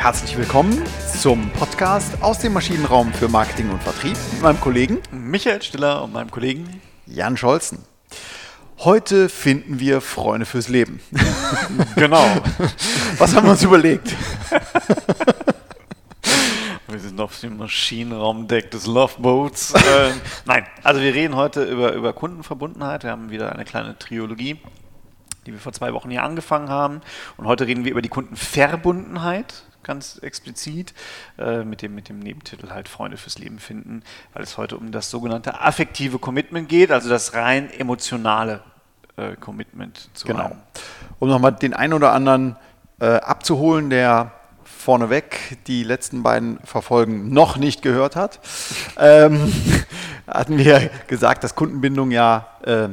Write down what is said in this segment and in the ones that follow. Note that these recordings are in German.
Herzlich willkommen zum Podcast aus dem Maschinenraum für Marketing und Vertrieb mit meinem Kollegen Michael Stiller und meinem Kollegen Jan Scholzen. Heute finden wir Freunde fürs Leben. Genau. Was haben wir uns überlegt? Wir sind auf dem Maschinenraumdeck des Loveboats. ähm, nein, also wir reden heute über, über Kundenverbundenheit. Wir haben wieder eine kleine Triologie, die wir vor zwei Wochen hier angefangen haben. Und heute reden wir über die Kundenverbundenheit, ganz explizit, äh, mit, dem, mit dem Nebentitel halt Freunde fürs Leben finden, weil es heute um das sogenannte affektive Commitment geht, also das rein emotionale äh, Commitment zu Genau. einem. Um nochmal den einen oder anderen äh, abzuholen, der vorneweg die letzten beiden Verfolgen noch nicht gehört hat, ähm, hatten wir gesagt, dass Kundenbindung ja äh,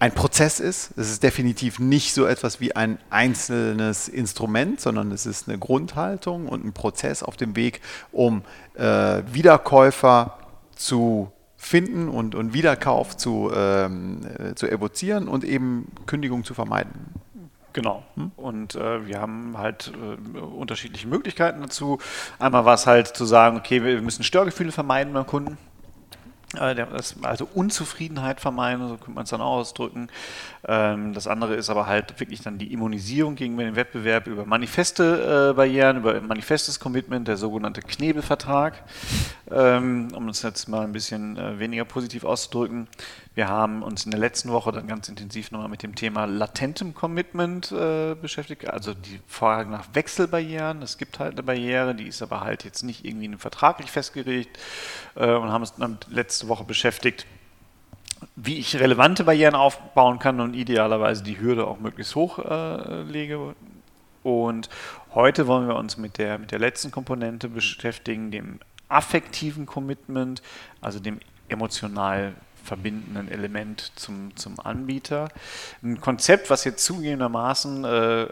ein Prozess ist. Es ist definitiv nicht so etwas wie ein einzelnes Instrument, sondern es ist eine Grundhaltung und ein Prozess auf dem Weg, um äh, Wiederkäufer zu finden und, und Wiederkauf zu, ähm, äh, zu evozieren und eben Kündigung zu vermeiden. Genau. Und äh, wir haben halt äh, unterschiedliche Möglichkeiten dazu. Einmal war es halt zu sagen, okay, wir müssen Störgefühle vermeiden beim Kunden. Äh, Also Unzufriedenheit vermeiden, so könnte man es dann auch ausdrücken. Ähm, Das andere ist aber halt wirklich dann die Immunisierung gegenüber dem Wettbewerb über manifeste äh, Barrieren, über manifestes Commitment, der sogenannte Knebelvertrag, ähm, um es jetzt mal ein bisschen äh, weniger positiv auszudrücken. Wir haben uns in der letzten Woche dann ganz intensiv nochmal mit dem Thema latentem Commitment äh, beschäftigt, also die Frage nach Wechselbarrieren. Es gibt halt eine Barriere, die ist aber halt jetzt nicht irgendwie vertraglich festgelegt äh, und haben uns dann letzte Woche beschäftigt, wie ich relevante Barrieren aufbauen kann und idealerweise die Hürde auch möglichst hoch äh, lege. Und heute wollen wir uns mit der, mit der letzten Komponente beschäftigen, dem affektiven Commitment, also dem emotional verbindenden Element zum, zum Anbieter. Ein Konzept, was jetzt zugegebenermaßen äh,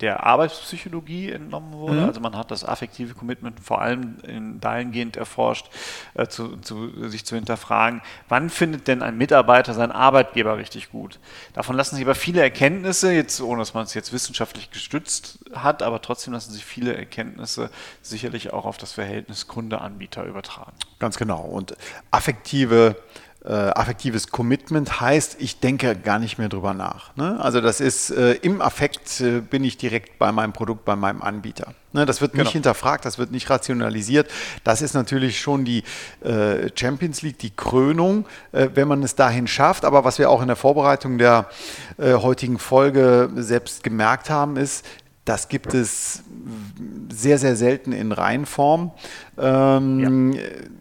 der Arbeitspsychologie entnommen wurde. Also man hat das affektive Commitment vor allem in dahingehend erforscht, äh, zu, zu, sich zu hinterfragen, wann findet denn ein Mitarbeiter seinen Arbeitgeber richtig gut? Davon lassen sich aber viele Erkenntnisse, jetzt ohne dass man es jetzt wissenschaftlich gestützt hat, aber trotzdem lassen sich viele Erkenntnisse sicherlich auch auf das Verhältnis Kunde-Anbieter übertragen. Ganz genau. Und affektive, äh, affektives Commitment heißt, ich denke gar nicht mehr drüber nach. Ne? Also das ist, äh, im Affekt äh, bin ich direkt bei meinem Produkt, bei meinem Anbieter. Ne? Das wird nicht Genau. hinterfragt, das wird nicht rationalisiert. Das ist natürlich schon die äh, Champions League, die Krönung, äh, wenn man es dahin schafft. Aber was wir auch in der Vorbereitung der äh, heutigen Folge selbst gemerkt haben, ist, das gibt es sehr, sehr selten in Reinform. Ähm,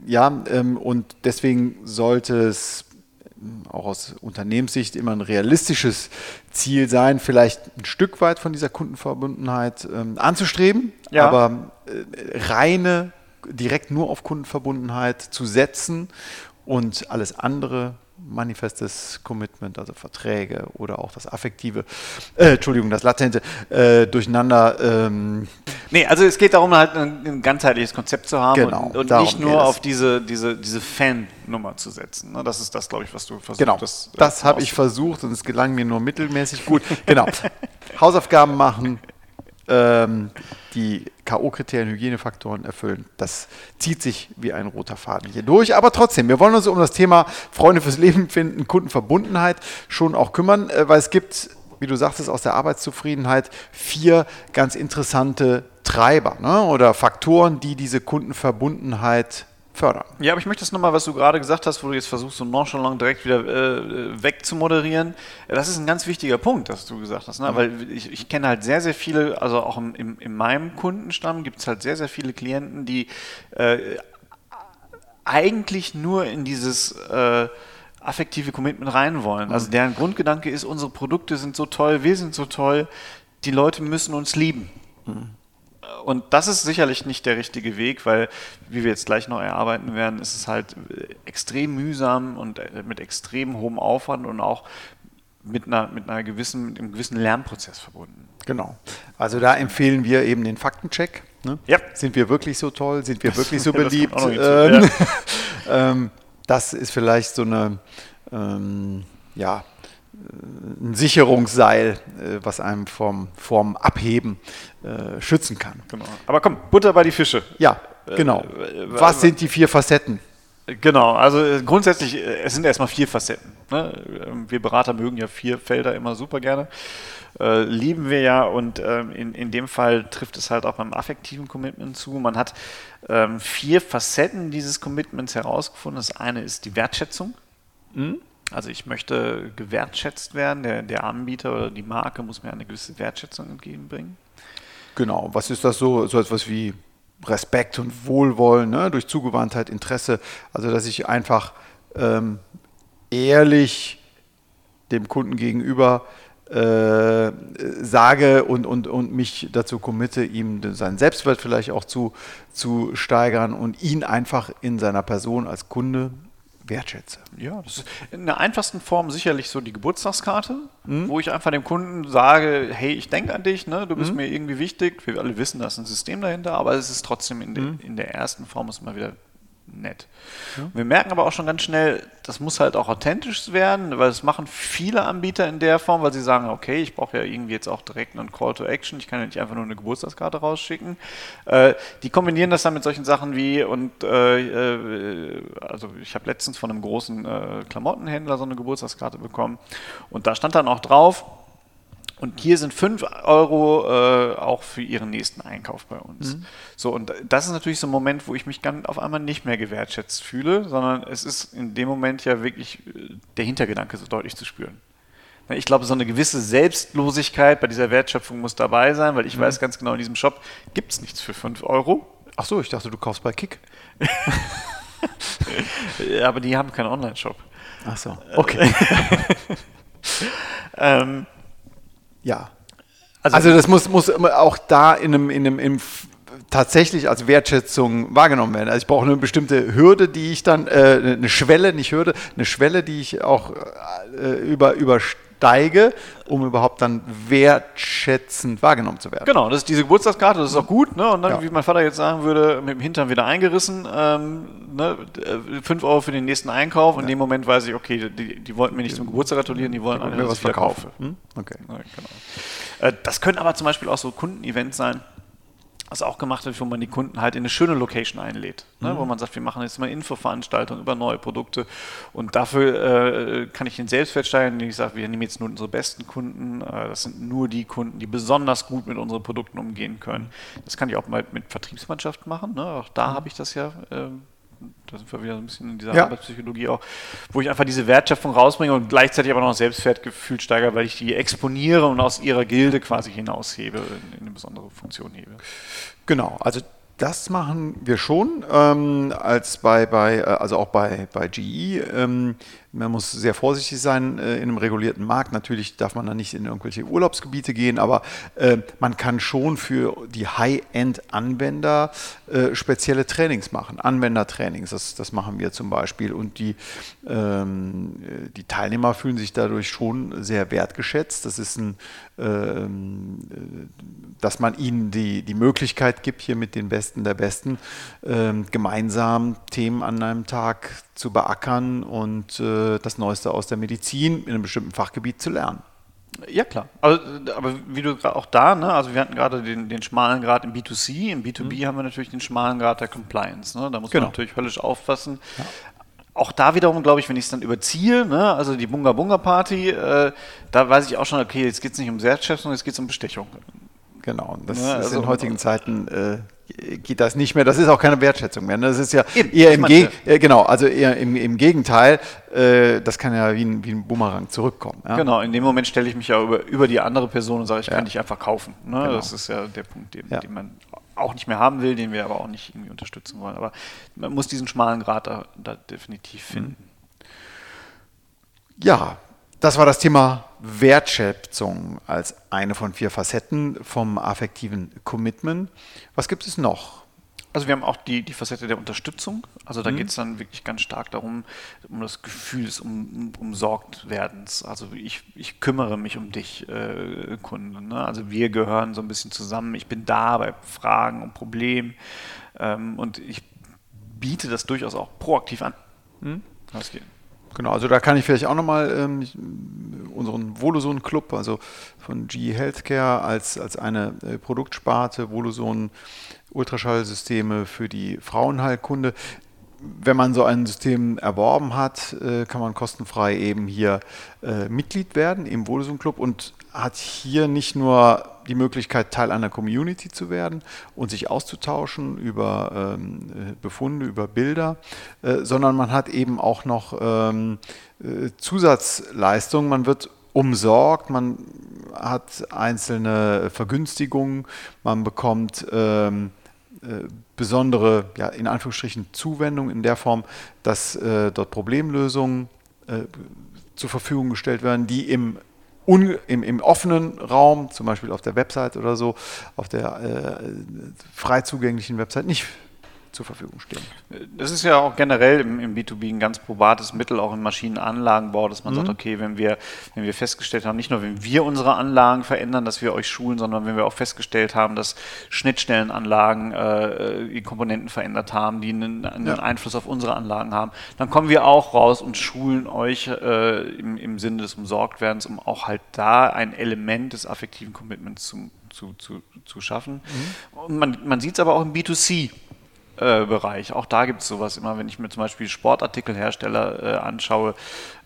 ja, ähm, und deswegen sollte es auch aus Unternehmenssicht immer ein realistisches Ziel sein, vielleicht ein Stück weit von dieser Kundenverbundenheit ähm, anzustreben, Ja. aber äh, reine, direkt nur auf Kundenverbundenheit zu setzen und alles andere, manifestes Commitment, also Verträge oder auch das affektive, äh, Entschuldigung, das latente, äh, durcheinander ähm, Nee, also es geht darum, halt ein, ein ganzheitliches Konzept zu haben Genau, und, und nicht nur auf diese, diese, diese Fan-Nummer zu setzen. ne? Das ist das, glaube ich, was du versuchst. Genau, das, das, äh, habe ich versucht und es gelang mir nur mittelmäßig gut. Genau, Hausaufgaben machen, ähm, die K.O.-Kriterien, Hygienefaktoren erfüllen. Das zieht sich wie ein roter Faden hier durch. Aber trotzdem, wir wollen uns um das Thema Freunde fürs Leben finden, Kundenverbundenheit schon auch kümmern, äh, weil es gibt, wie du sagtest, aus der Arbeitszufriedenheit vier ganz interessante Treiber ne, oder Faktoren, die diese Kundenverbundenheit fördern. Ja, aber ich möchte das nochmal, was du gerade gesagt hast, wo du jetzt versuchst, so nonchalant direkt wieder äh, wegzumoderieren. Das ist ein ganz wichtiger Punkt, was du gesagt hast. Ne? Weil ich, ich kenne halt sehr, sehr viele, also auch im, im, in meinem Kundenstamm gibt es halt sehr, sehr viele Klienten, die äh, eigentlich nur in dieses äh, affektive Commitment rein wollen. Also deren Grundgedanke ist, unsere Produkte sind so toll, wir sind so toll, die Leute müssen uns lieben. Und das ist sicherlich nicht der richtige Weg, weil, wie wir jetzt gleich noch erarbeiten werden, ist es halt extrem mühsam und äh, mit extrem hohem Aufwand und auch mit einer, mit einer gewissen, mit einem gewissen Lernprozess verbunden. Genau. Also da empfehlen wir eben den Faktencheck. Ne? Ja. Sind wir wirklich so toll? Sind wir wirklich so Das beliebt? hinzu, Ähm, ähm, das ist vielleicht so eine, ähm, ja, ein Sicherungsseil, äh, was einem vom, vom Abheben äh, schützen kann. Genau. Aber komm, Butter bei die Fische. Ja, genau. Äh, was sind die vier Facetten? Genau, also äh, grundsätzlich, äh, es sind erstmal vier Facetten. Ne? Ähm, wir Berater mögen ja vier Felder immer super gerne. Äh, lieben wir ja und ähm, in, in dem Fall trifft es halt auch beim affektiven Commitment zu. Man hat ähm, vier Facetten dieses Commitments herausgefunden. Das eine ist die Wertschätzung. Mhm. Also ich möchte gewertschätzt werden. Der, der Anbieter oder die Marke muss mir eine gewisse Wertschätzung entgegenbringen. Genau, was ist das so? So etwas wie Respekt und Wohlwollen, ne? durch Zugewandtheit, Interesse. Also dass ich einfach ähm, ehrlich dem Kunden gegenüber äh, sage und, und, und mich dazu committe, ihm seinen Selbstwert vielleicht auch zu, zu steigern und ihn einfach in seiner Person als Kunde wertschätze. Ja, das ist in der einfachsten Form sicherlich so die Geburtstagskarte, mhm. wo ich einfach dem Kunden sage, hey, ich denke an dich, ne? du bist mhm. mir irgendwie wichtig. Wir alle wissen, da ist ein System dahinter, aber es ist trotzdem in, mhm. de, in der ersten Form ist mal wieder nett. Ja. Wir merken aber auch schon ganz schnell, das muss halt auch authentisch werden, weil das machen viele Anbieter in der Form, weil sie sagen, okay, ich brauche ja irgendwie jetzt auch direkt einen Call to Action, ich kann ja nicht einfach nur eine Geburtstagskarte rausschicken. Äh, die kombinieren das dann mit solchen Sachen wie, und äh, äh also ich habe letztens von einem großen äh, Klamottenhändler so eine Geburtstagskarte bekommen und da stand dann auch drauf, und hier sind 5 Euro äh, auch für Ihren nächsten Einkauf bei uns. Mhm. So, und das ist natürlich so ein Moment, wo ich mich dann auf einmal nicht mehr gewertschätzt fühle, sondern es ist in dem Moment ja wirklich äh, der Hintergedanke so deutlich zu spüren. Ich glaube, so eine gewisse Selbstlosigkeit bei dieser Wertschöpfung muss dabei sein, weil ich mhm. weiß ganz genau, in diesem Shop gibt es nichts für 5 Euro. Ach so, ich dachte, du kaufst bei Kick. aber die haben keinen Online-Shop. Ach so, okay. ähm, ja. Also, also, das muss, muss auch da in einem, in einem im tatsächlich als Wertschätzung wahrgenommen werden. Also ich brauche eine bestimmte Hürde, die ich dann, äh, eine Schwelle, nicht Hürde, eine Schwelle, die ich auch äh, über, übersteige steige, um überhaupt dann wertschätzend wahrgenommen zu werden. Genau, das ist diese Geburtstagskarte, das ist auch gut. Ne? Und dann, ja. wie mein Vater jetzt sagen würde, mit dem Hintern wieder eingerissen, ähm, ne? 5 Euro für den nächsten Einkauf. Ja. In dem Moment weiß ich, okay, die, die wollten mir nicht zum Geburtstag gratulieren, die wollen mir was verkaufen. Hm? Okay. Ja, genau. Äh, das können aber zum Beispiel auch so Kundenevents sein was auch gemacht wird, wo man die Kunden halt in eine schöne Location einlädt. Ne? Mhm. Wo man sagt, wir machen jetzt mal Infoveranstaltungen über neue Produkte und dafür äh, kann ich den Selbstwert steigern, indem ich sage, wir nehmen jetzt nur unsere besten Kunden, äh, das sind nur die Kunden, die besonders gut mit unseren Produkten umgehen können. Das kann ich auch mal mit Vertriebsmannschaft machen, ne? auch da mhm. habe ich das ja äh, da sind wir wieder ein bisschen in dieser ja. Arbeitspsychologie auch, wo ich einfach diese Wertschöpfung rausbringe und gleichzeitig aber noch Selbstwertgefühl steigere, weil ich die exponiere und aus ihrer Gilde quasi hinaushebe, in, in eine besondere Funktion hebe. Genau, also das machen wir schon, ähm, als bei, bei, äh, also auch bei, bei GE. Ähm, man muss sehr vorsichtig sein äh, in einem regulierten Markt. Natürlich darf man da nicht in irgendwelche Urlaubsgebiete gehen, aber äh, man kann schon für die High-End-Anwender äh, spezielle Trainings machen. Anwendertrainings, das, das machen wir zum Beispiel. Und die, ähm, die Teilnehmer fühlen sich dadurch schon sehr wertgeschätzt. Das ist ein, ähm, dass man ihnen die, die Möglichkeit gibt, hier mit den Besten der Besten ähm, gemeinsam Themen an einem Tag zu beackern und äh, das Neueste aus der Medizin in einem bestimmten Fachgebiet zu lernen. Ja, klar. Aber, aber wie du auch da, ne, also wir hatten gerade den, den schmalen Grad im B2C, im B2B mhm. haben wir natürlich den schmalen Grad der Compliance. Ne? Da muss genau. man natürlich höllisch aufpassen. Ja. Auch da wiederum, glaube ich, wenn ich es dann überziehe, ne, also die Bunga Bunga Party, äh, da weiß ich auch schon, okay, jetzt geht es nicht um Wertschätzung, jetzt geht es um Bestechung. Genau, das ja, also, ist in heutigen Zeiten äh, geht das nicht mehr. Das ist auch keine Wertschätzung mehr. Ne? Das ist ja Eben, eher im Gegenteil, äh, genau, also eher im, im Gegenteil. Äh, das kann ja wie ein, wie ein Boomerang zurückkommen. Ja? Genau, in dem Moment stelle ich mich ja über, über die andere Person und sage, ich ja. kann dich einfach kaufen. Ne? Genau. Das ist ja der Punkt, den, ja. den, man auch nicht mehr haben will, den wir aber auch nicht irgendwie unterstützen wollen. Aber man muss diesen schmalen Grad da, da definitiv mhm. finden. Ja, das war das Thema Wertschätzung als eine von vier Facetten vom affektiven Commitment. Was gibt es noch? Also wir haben auch die, die Facette der Unterstützung. Also da mhm. geht es dann wirklich ganz stark darum, um das Gefühl des um, Umsorgtwerdens. Also ich, ich kümmere mich um dich, äh, Kunde. Ne? Also wir gehören so ein bisschen zusammen. Ich bin da bei Fragen und Problemen. Ähm, und ich biete das durchaus auch proaktiv an. Mhm. Das geht. Genau, also da kann ich vielleicht auch nochmal ähm, unseren Voloson Club, also von GE Healthcare als, als eine äh, Produktsparte, Voloson Ultraschallsysteme für die Frauenheilkunde. Wenn man so ein System erworben hat, äh, kann man kostenfrei eben hier äh, Mitglied werden im Voloson Club und hat hier nicht nur die Möglichkeit, Teil einer Community zu werden und sich auszutauschen über ähm, Befunde, über Bilder, äh, sondern man hat eben auch noch ähm, äh, Zusatzleistungen. Man wird umsorgt, man hat einzelne Vergünstigungen, man bekommt ähm, äh, besondere, ja, in Anführungsstrichen, Zuwendung in der Form, dass äh, dort Problemlösungen äh, zur Verfügung gestellt werden, die im un, im, im, offenen Raum, zum Beispiel auf der Website oder so, auf der äh, frei zugänglichen Website nicht zur Verfügung stehen. Das ist ja auch generell im, im, B2B ein ganz probates Mittel, auch im Maschinenanlagenbau, dass man mhm. sagt, okay, wenn wir, wenn wir festgestellt haben, nicht nur wenn wir unsere Anlagen verändern, dass wir euch schulen, sondern wenn wir auch festgestellt haben, dass Schnittstellenanlagen äh, die Komponenten verändert haben, die einen, einen ja. Einfluss auf unsere Anlagen haben, dann kommen wir auch raus und schulen euch äh, im, im Sinne des Umsorgtwerdens, um auch halt da ein Element des affektiven Commitments zu, zu, zu, zu schaffen. Mhm. Und man, man sieht es aber auch im B2C. Bereich. Auch da gibt es sowas immer, wenn ich mir zum Beispiel Sportartikelhersteller äh, anschaue,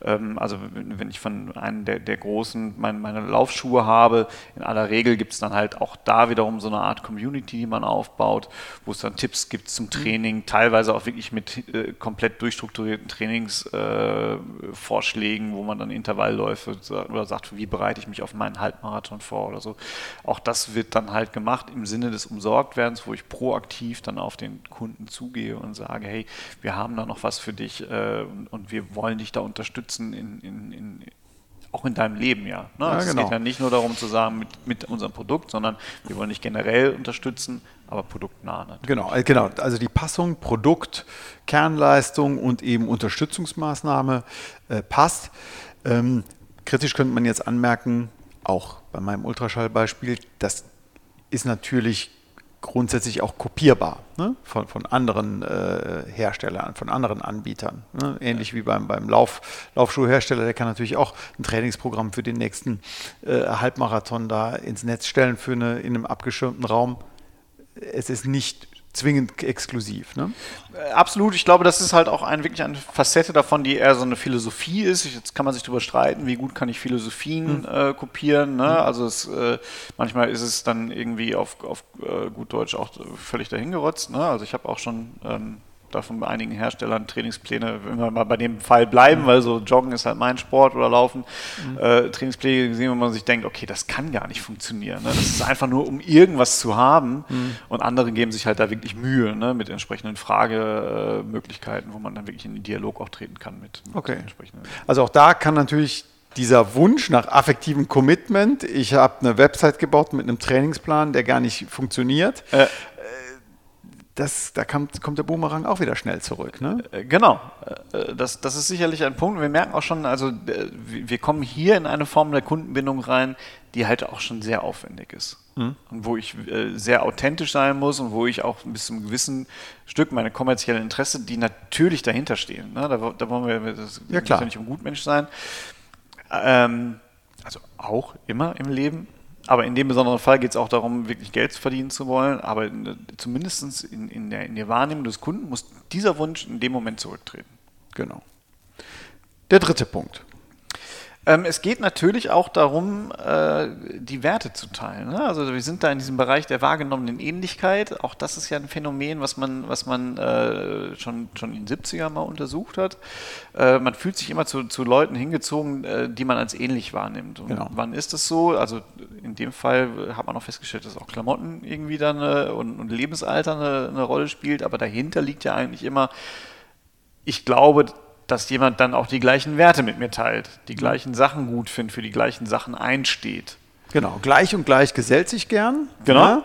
ähm, also wenn ich von einem der, der großen mein, meine Laufschuhe habe, in aller Regel gibt es dann halt auch da wiederum so eine Art Community, die man aufbaut, wo es dann Tipps gibt zum mhm. Training, teilweise auch wirklich mit äh, komplett durchstrukturierten Trainingsvorschlägen, äh, wo man dann Intervallläufe oder sagt, wie bereite ich mich auf meinen Halbmarathon vor oder so. Auch das wird dann halt gemacht im Sinne des Umsorgtwerdens, wo ich proaktiv dann auf den Kunden Kunden zugehe und sage, hey, wir haben da noch was für dich äh, und, und, wir wollen dich da unterstützen in, in, in auch in deinem Leben, ja. Ne? ja also genau. Es geht ja nicht nur darum zu sagen, mit, mit unserem Produkt, sondern wir wollen dich generell unterstützen, aber produktnah. Natürlich. Genau, äh, genau. Also die Passung, Produkt, Kernleistung und eben Unterstützungsmaßnahme äh, passt. Ähm, kritisch könnte man jetzt anmerken, auch bei meinem Ultraschallbeispiel, das ist natürlich grundsätzlich auch kopierbar ne? von, von anderen äh, Herstellern, von anderen Anbietern. Ne? Ähnlich ja. wie beim, beim Lauf, Laufschuhhersteller, der kann natürlich auch ein Trainingsprogramm für den nächsten äh, Halbmarathon da ins Netz stellen für eine, in einem abgeschirmten Raum. Es ist nicht zwingend exklusiv. Ne? Äh, absolut. Ich glaube, das ist halt auch ein, wirklich eine Facette davon, die eher so eine Philosophie ist. Jetzt kann man sich darüber streiten, wie gut kann ich Philosophien hm. äh, kopieren. Ne? Hm. Also es, äh, manchmal ist es dann irgendwie auf, auf äh, gut Deutsch auch völlig dahingerotzt. Ne? Also ich habe auch schon ähm, da von einigen Herstellern Trainingspläne, wenn wir mal bei dem Fall bleiben, weil so Joggen ist halt mein Sport oder Laufen, mhm. äh, Trainingspläne gesehen, wo man sich denkt, okay, das kann gar nicht funktionieren. Ne? Das ist einfach nur, um irgendwas zu haben mhm. und andere geben sich halt da wirklich Mühe ne? mit entsprechenden Fragemöglichkeiten, wo man dann wirklich in den Dialog auch treten kann mit, mit okay. entsprechenden. Also auch da kann natürlich dieser Wunsch nach affektivem Commitment, ich habe eine Website gebaut mit einem Trainingsplan, der gar nicht funktioniert, äh, das, da kommt, kommt der Boomerang auch wieder schnell zurück. Ne? Äh, genau, äh, das, das ist sicherlich ein Punkt. Wir merken auch schon, also wir kommen hier in eine Form der Kundenbindung rein, die halt auch schon sehr aufwendig ist. Mhm. Und wo ich äh, sehr authentisch sein muss und wo ich auch bis zu einem gewissen Stück meine kommerziellen Interesse, die natürlich dahinter stehen. Ne? Da, da wollen wir das ja, klar. nicht um Gutmensch sein. Ähm, also auch immer im Leben, aber in dem besonderen Fall geht es auch darum, wirklich Geld verdienen zu wollen. Aber zumindest in, in, der, in der Wahrnehmung des Kunden muss dieser Wunsch in dem Moment zurücktreten. Genau. Der dritte Punkt. Ähm, es geht natürlich auch darum, äh, die Werte zu teilen. Ne? Also wir sind da in diesem Bereich der wahrgenommenen Ähnlichkeit. Auch das ist ja ein Phänomen, was man, was man äh, schon, schon in den 70ern mal untersucht hat. Äh, man fühlt sich immer zu, zu Leuten hingezogen, äh, die man als ähnlich wahrnimmt. Und genau. wann ist das so? Also in dem Fall hat man auch festgestellt, dass auch Klamotten irgendwie dann äh, und, und, Lebensalter eine, eine Rolle spielt. Aber dahinter liegt ja eigentlich immer, ich glaube, dass jemand dann auch die gleichen Werte mit mir teilt, die gleichen Sachen gut findet, für die gleichen Sachen einsteht. Genau, gleich und gleich gesellt sich gern. Genau.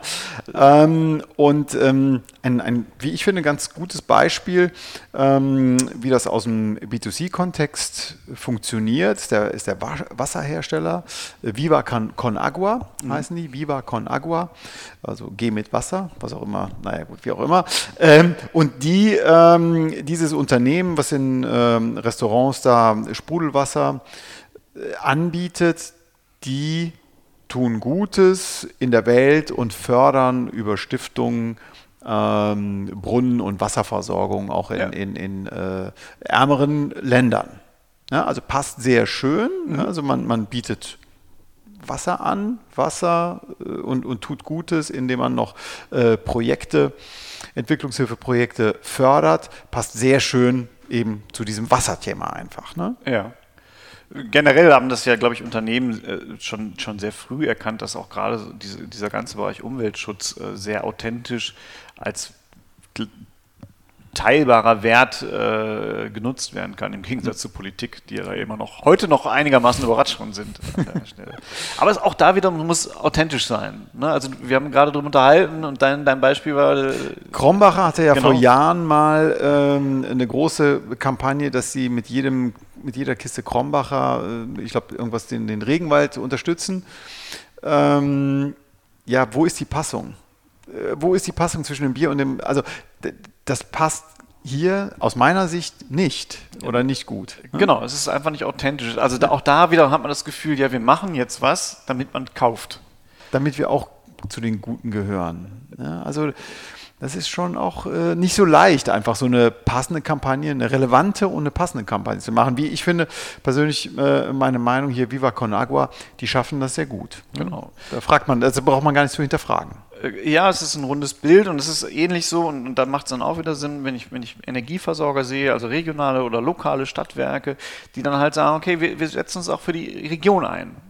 Ja. Ähm, und ähm, ein, ein, wie ich finde, ganz gutes Beispiel, ähm, wie das aus dem B2C-Kontext funktioniert, der, ist der Wasserhersteller. Viva Con, Con Agua mhm. heißen die, Viva Con Agua, also Geh mit Wasser, was auch immer, naja gut, wie auch immer. Ähm, und die, ähm, dieses Unternehmen, was in ähm, Restaurants da Sprudelwasser äh, anbietet, die tun Gutes in der Welt und fördern über Stiftungen ähm, Brunnen- und Wasserversorgung auch in, ja. in, in äh, ärmeren Ländern. Ja, also passt sehr schön. Mhm. Also man, man bietet Wasser an, Wasser äh, und, und tut Gutes, indem man noch äh, Projekte, Entwicklungshilfeprojekte fördert. Passt sehr schön eben zu diesem Wasserthema einfach. Ne? Ja. Generell haben das ja, glaube ich, Unternehmen äh, schon, schon sehr früh erkannt, dass auch gerade diese, dieser ganze Bereich Umweltschutz äh, sehr authentisch als teilbarer Wert äh, genutzt werden kann, im Gegensatz zur Politik, die ja da immer noch heute noch einigermaßen überrascht schon sind. Aber es auch da wieder muss authentisch sein. Ne? Also wir haben gerade darüber unterhalten und dein, dein Beispiel war. Äh, Krombacher hatte ja genau. vor Jahren mal ähm, eine große Kampagne, dass sie mit jedem mit jeder Kiste Krombacher, äh, ich glaube, irgendwas den, den Regenwald unterstützen. Ähm, ja, wo ist die Passung? Äh, wo ist die Passung zwischen dem Bier und dem, also das passt hier aus meiner Sicht nicht oder nicht gut. Ne? Genau, es ist einfach nicht authentisch. Also da, auch da wieder hat man das Gefühl, ja, wir machen jetzt was, damit man kauft. Damit wir auch zu den Guten gehören. Ja, also das ist schon auch äh, nicht so leicht, einfach so eine passende Kampagne, eine relevante und eine passende Kampagne zu machen. Wie ich finde, persönlich äh, meine Meinung hier, Viva Con Agua, die schaffen das sehr gut. Genau. Da fragt man, also braucht man gar nicht zu hinterfragen. Äh, ja, es ist ein rundes Bild und es ist ähnlich so und, und da macht es dann auch wieder Sinn, wenn ich, wenn ich Energieversorger sehe, also regionale oder lokale Stadtwerke, die dann halt sagen, okay, wir, wir setzen uns auch für die Region ein.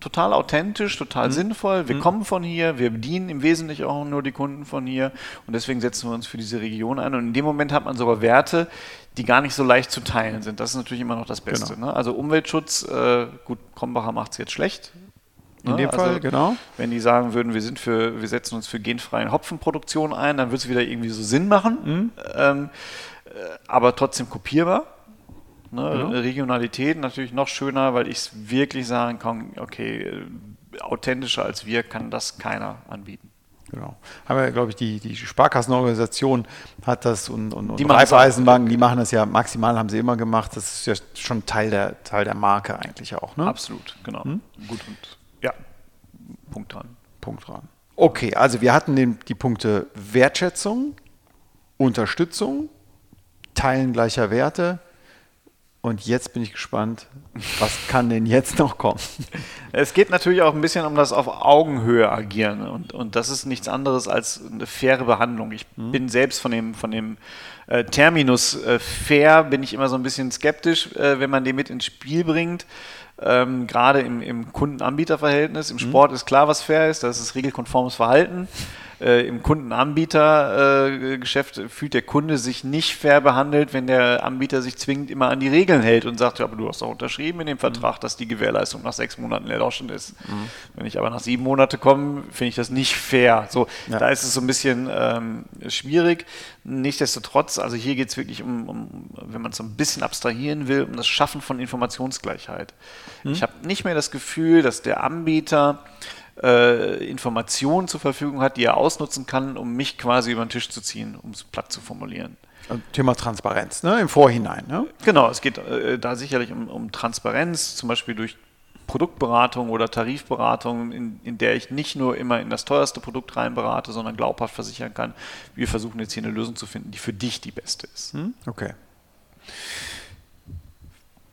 Total authentisch, total mhm. sinnvoll. Wir mhm. kommen von hier, wir bedienen im Wesentlichen auch nur die Kunden von hier und deswegen setzen wir uns für diese Region ein. Und in dem Moment hat man sogar Werte, die gar nicht so leicht zu teilen sind. Das ist natürlich immer noch das Beste. Genau. Ne? Also Umweltschutz, äh, gut, Krombacher macht es jetzt schlecht. In ne? dem also, Fall, genau. Wenn die sagen würden, wir sind für, wir setzen uns für genfreie Hopfenproduktion ein, dann würde es wieder irgendwie so Sinn machen. Mhm. Ähm, äh, aber trotzdem kopierbar. Ne? Genau. Regionalität natürlich noch schöner, weil ich wirklich sagen kann, okay, äh, authentischer als wir kann das keiner anbieten. Genau. Haben wir, glaube ich, die, die Sparkassenorganisation hat das und, und, und die Raiffeisenbanken, die machen das ja maximal, haben sie immer gemacht. Das ist ja schon Teil der, Teil der Marke eigentlich auch. Ne? Absolut, genau. Hm? Gut und ja, Punkt dran. Punkt dran. Okay, also wir hatten den, die Punkte Wertschätzung, Unterstützung, Teilen gleicher Werte, und jetzt bin ich gespannt, was kann denn jetzt noch kommen? Es geht natürlich auch ein bisschen um das auf Augenhöhe agieren. Und, und das ist nichts anderes als eine faire Behandlung. Ich mhm. bin selbst von dem, von dem äh, Terminus äh, fair, bin ich immer so ein bisschen skeptisch, äh, wenn man den mit ins Spiel bringt. Ähm, gerade im, im Kunden-Anbieter-Verhältnis. Im mhm. Sport ist klar, was fair ist, das ist regelkonformes Verhalten äh, im Kundenanbietergeschäft äh, fühlt der Kunde sich nicht fair behandelt, wenn der Anbieter sich zwingend immer an die Regeln hält und sagt, ja, aber du hast doch unterschrieben in dem Vertrag, mhm. dass die Gewährleistung nach sechs Monaten erloschen ist. Mhm. Wenn ich aber nach sieben Monate komme, finde ich das nicht fair. So, ja. da ist es so ein bisschen ähm, schwierig. Nichtsdestotrotz, also hier geht es wirklich um, um wenn man es so ein bisschen abstrahieren will, um das Schaffen von Informationsgleichheit. Mhm. Ich habe nicht mehr das Gefühl, dass der Anbieter äh, Informationen zur Verfügung hat, die er ausnutzen kann, um mich quasi über den Tisch zu ziehen, um es platt zu formulieren. Thema Transparenz, ne? im Vorhinein. Ne? Genau, es geht äh, da sicherlich um, um, Transparenz, zum Beispiel durch Produktberatung oder Tarifberatung, in, in, der ich nicht nur immer in das teuerste Produkt reinberate, sondern glaubhaft versichern kann, wir versuchen jetzt hier eine Lösung zu finden, die für dich die beste ist. Hm? Okay.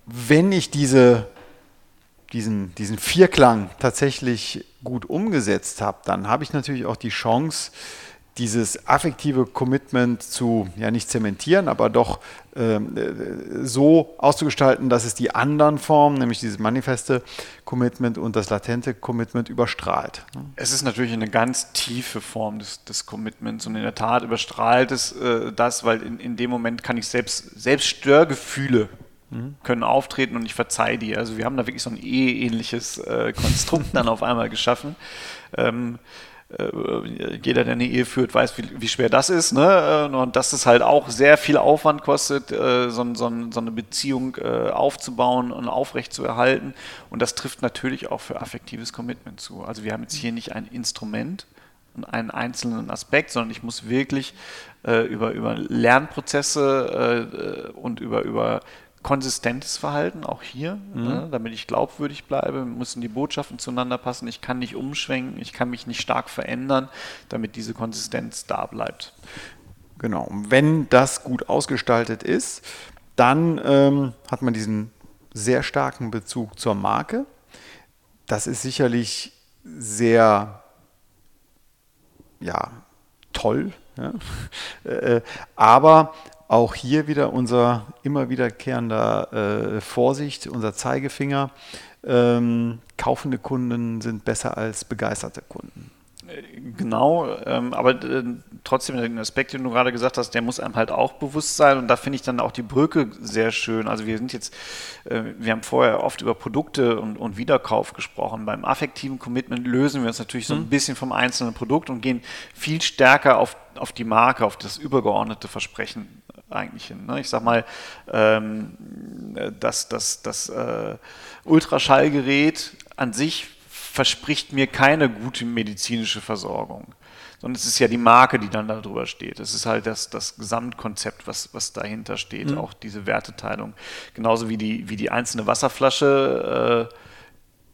Wenn ich diese diesen, diesen Vierklang tatsächlich gut umgesetzt habe, dann habe ich natürlich auch die Chance, dieses affektive Commitment zu, ja nicht zementieren, aber doch ähm, äh, so auszugestalten, dass es die anderen Formen, nämlich dieses manifeste Commitment und das latente Commitment überstrahlt. Es ist natürlich eine ganz tiefe Form des, des Commitments und in der Tat überstrahlt es äh, das, weil in, in dem Moment kann ich selbst, selbst Störgefühle können auftreten und ich verzeihe dir. Also wir haben da wirklich so ein eheähnliches äh, Konstrukt dann auf einmal geschaffen. Ähm, äh, jeder, der eine Ehe führt, weiß, wie, wie schwer das ist. Ne? Äh, und dass es halt auch sehr viel Aufwand kostet, äh, so, so, so, eine Beziehung aufzubauen und aufrechtzuerhalten. Und das trifft natürlich auch für affektives Commitment zu. Also wir haben jetzt hier nicht ein Instrument und einen einzelnen Aspekt, sondern ich muss wirklich über, über Lernprozesse und über, über konsistentes Verhalten, auch hier, mhm. ne, damit ich glaubwürdig bleibe, müssen die Botschaften zueinander passen. Ich kann nicht umschwenken, ich kann mich nicht stark verändern, damit diese Konsistenz da bleibt. Genau, wenn das gut ausgestaltet ist, dann ähm, hat man diesen sehr starken Bezug zur Marke. Das ist sicherlich sehr ja, toll. Ja? Äh, aber auch hier wieder unser immer wiederkehrender äh, Vorsicht, unser Zeigefinger. Ähm, kaufende Kunden sind besser als begeisterte Kunden. Äh, genau, ähm, aber äh, trotzdem den Aspekt, den du gerade gesagt hast, der muss einem halt auch bewusst sein und da finde ich dann auch die Brücke sehr schön. Also wir sind jetzt, äh, wir haben vorher oft über Produkte und, und Wiederkauf gesprochen. Beim affektiven Commitment lösen wir uns natürlich so ein mhm. bisschen vom einzelnen Produkt und gehen viel stärker auf, auf die Marke, auf das übergeordnete Versprechen eigentlich hin. Ne? Ich sag mal, ähm, das, das, das äh, Ultraschallgerät an sich verspricht mir keine gute medizinische Versorgung. Sondern es ist ja die Marke, die dann darüber steht. Es ist halt das, das Gesamtkonzept, was, was dahinter steht, mhm. auch diese Werteteilung. Genauso wie die, wie die einzelne Wasserflasche, äh,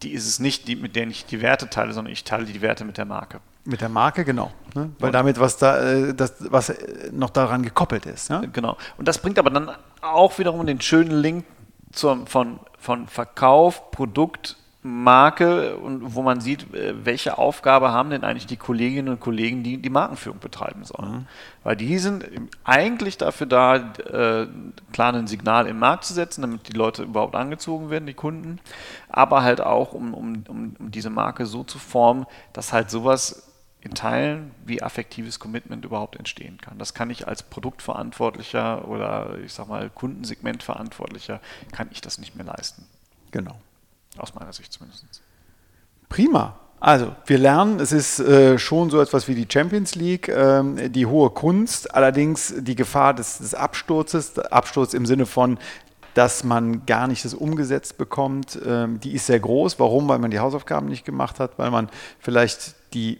die ist es nicht, die, mit der ich die Werte teile, sondern ich teile die Werte mit der Marke. Mit der Marke, genau. Ne? Weil damit was da, äh, das, was noch daran gekoppelt ist. Ne? Genau. Und das bringt aber dann auch wiederum den schönen Link zum, von, von Verkauf, Produkt, Marke und wo man sieht, äh, welche Aufgabe haben denn eigentlich die Kolleginnen und Kollegen, die die Markenführung betreiben sollen. Mhm. Weil die sind eigentlich dafür da, äh, klar ein Signal im Markt zu setzen, damit die Leute überhaupt angezogen werden, die Kunden, aber halt auch, um, um, um diese Marke so zu formen, dass halt sowas in Teilen wie affektives Commitment überhaupt entstehen kann. Das kann ich als Produktverantwortlicher oder ich sag mal Kundensegmentverantwortlicher, kann ich das nicht mehr leisten. Genau. Aus meiner Sicht zumindest. Prima. Also, wir lernen, es ist äh, schon so etwas wie die Champions League, ähm, die hohe Kunst, allerdings die Gefahr des, des Absturzes, Absturz im Sinne von, dass man gar nicht das umgesetzt bekommt, ähm, die ist sehr groß. Warum? Weil man die Hausaufgaben nicht gemacht hat, weil man vielleicht die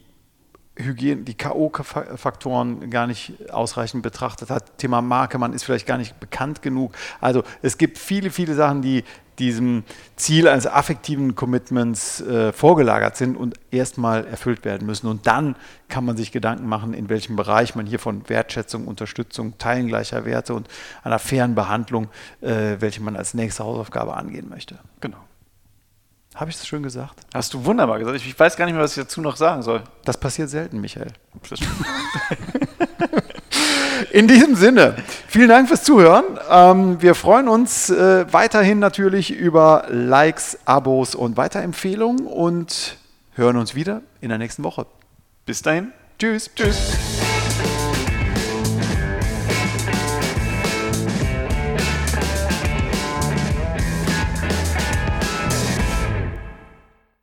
Hygiene, die K.O.-Faktoren gar nicht ausreichend betrachtet hat. Thema Marke, man ist vielleicht gar nicht bekannt genug. Also es gibt viele, viele Sachen, die diesem Ziel eines affektiven Commitments äh, vorgelagert sind und erstmal erfüllt werden müssen. Und dann kann man sich Gedanken machen, in welchem Bereich man hier von Wertschätzung, Unterstützung, Teilen gleicher Werte und einer fairen Behandlung, äh, welche man als nächste Hausaufgabe angehen möchte. Genau. Habe ich das schön gesagt? Hast du wunderbar gesagt. Ich weiß gar nicht mehr, was ich dazu noch sagen soll. Das passiert selten, Michael. In diesem Sinne, vielen Dank fürs Zuhören. Ähm, wir freuen uns äh, weiterhin natürlich über Likes, Abos und Weiterempfehlungen und hören uns wieder in der nächsten Woche. Bis dahin. Tschüss. Tschüss.